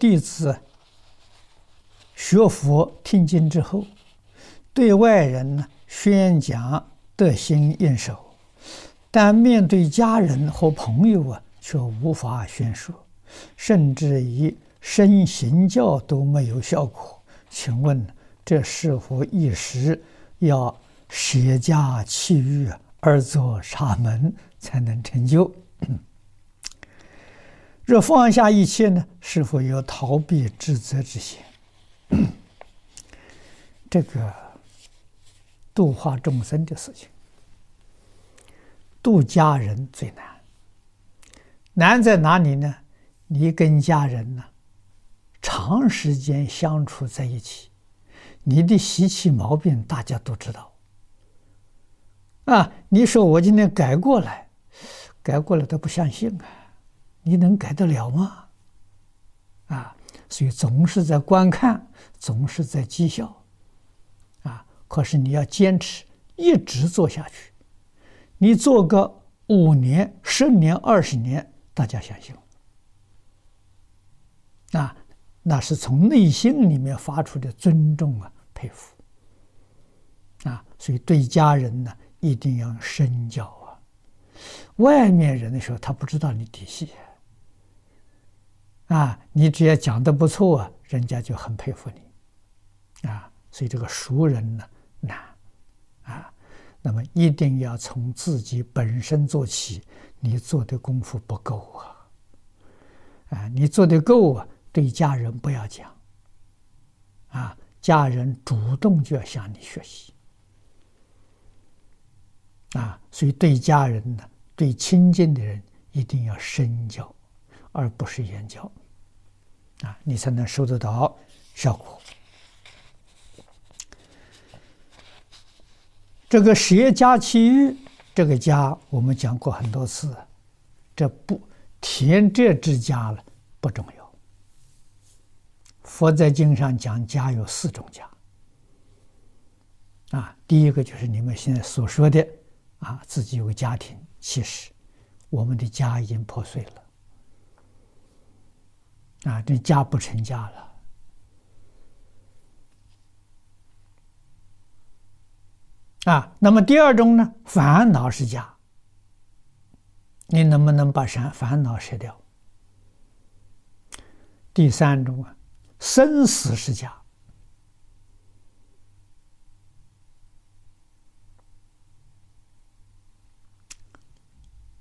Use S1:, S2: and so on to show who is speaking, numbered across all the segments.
S1: 弟子学佛听经之后，对外人呢宣讲得心应手，但面对家人和朋友啊，却无法宣说，甚至于身行教都没有效果。请问这是否一时要舍家弃欲而做沙门才能成就？若放下一切呢？是否有逃避职责之心？这个度化众生的事情，度家人最难。难在哪里呢？你跟家人呢，长时间相处在一起，你的习气毛病大家都知道。啊，你说我今天改过来，改过来都不相信啊。你能改得了吗？啊，所以总是在观看，总是在讥笑，啊！可是你要坚持，一直做下去，你做个五年、十年、二十年，大家相信，啊，那是从内心里面发出的尊重啊、佩服，啊！所以对家人呢，一定要深交啊。外面人的时候，他不知道你底细。啊你只要讲的不错啊，人家就很佩服你，啊，所以这个熟人呢难，啊，那么一定要从自己本身做起，你做的功夫不够啊，啊，你做的够啊，对家人不要讲，啊，家人主动就要向你学习，啊，所以对家人呢，对亲近的人一定要深交，而不是远交。啊，你才能收得到效果。这个舍家其，这个家我们讲过很多次，这不田宅之家了不重要。佛在经上讲家有四种家。啊，第一个就是你们现在所说的，啊，自己有个家庭，其实我们的家已经破碎了。啊，这家不成家了。啊，那么第二种呢？烦恼是家，你能不能把烦烦恼舍掉？第三种啊，生死是家，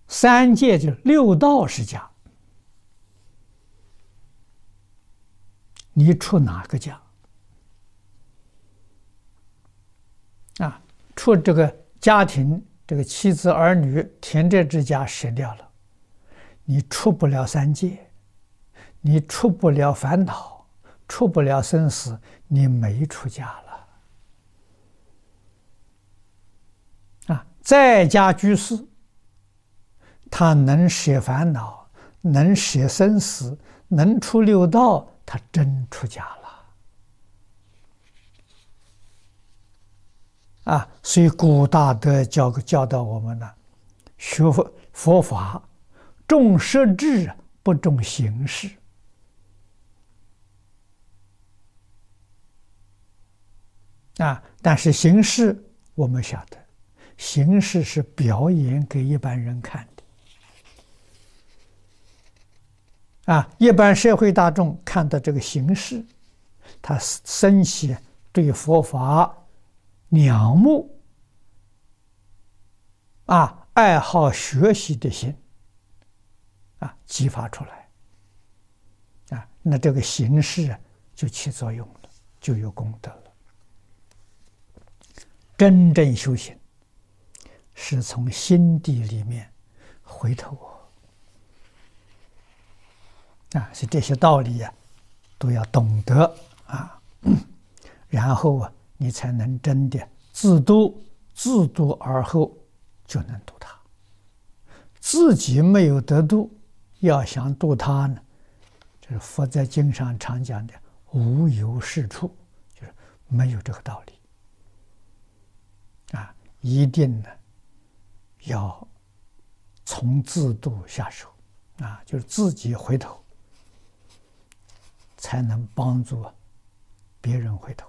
S1: 三界就六道是家。你出哪个家？啊，出这个家庭，这个妻子儿女、田宅之家舍掉了，你出不了三界，你出不了烦恼，出不了生死，你没出家了。啊，在家居士，他能舍烦恼，能舍生死，能出六道。他真出家了，啊！所以古大德教教导我们呢，学佛佛法重实质不重形式，啊！但是形式我们晓得，形式是表演给一般人看的。啊，一般社会大众看到这个形式，他生起对佛法仰慕、啊爱好学习的心，啊激发出来，啊，那这个形式就起作用了，就有功德了。真正修行是从心底里面回头。啊，是这些道理呀，都要懂得啊，然后啊，你才能真的自度，自度而后就能度他。自己没有得度，要想度他呢，就是佛在经上常讲的“无有是处”，就是没有这个道理。啊，一定呢，要从自度下手，啊，就是自己回头。才能帮助别人回头。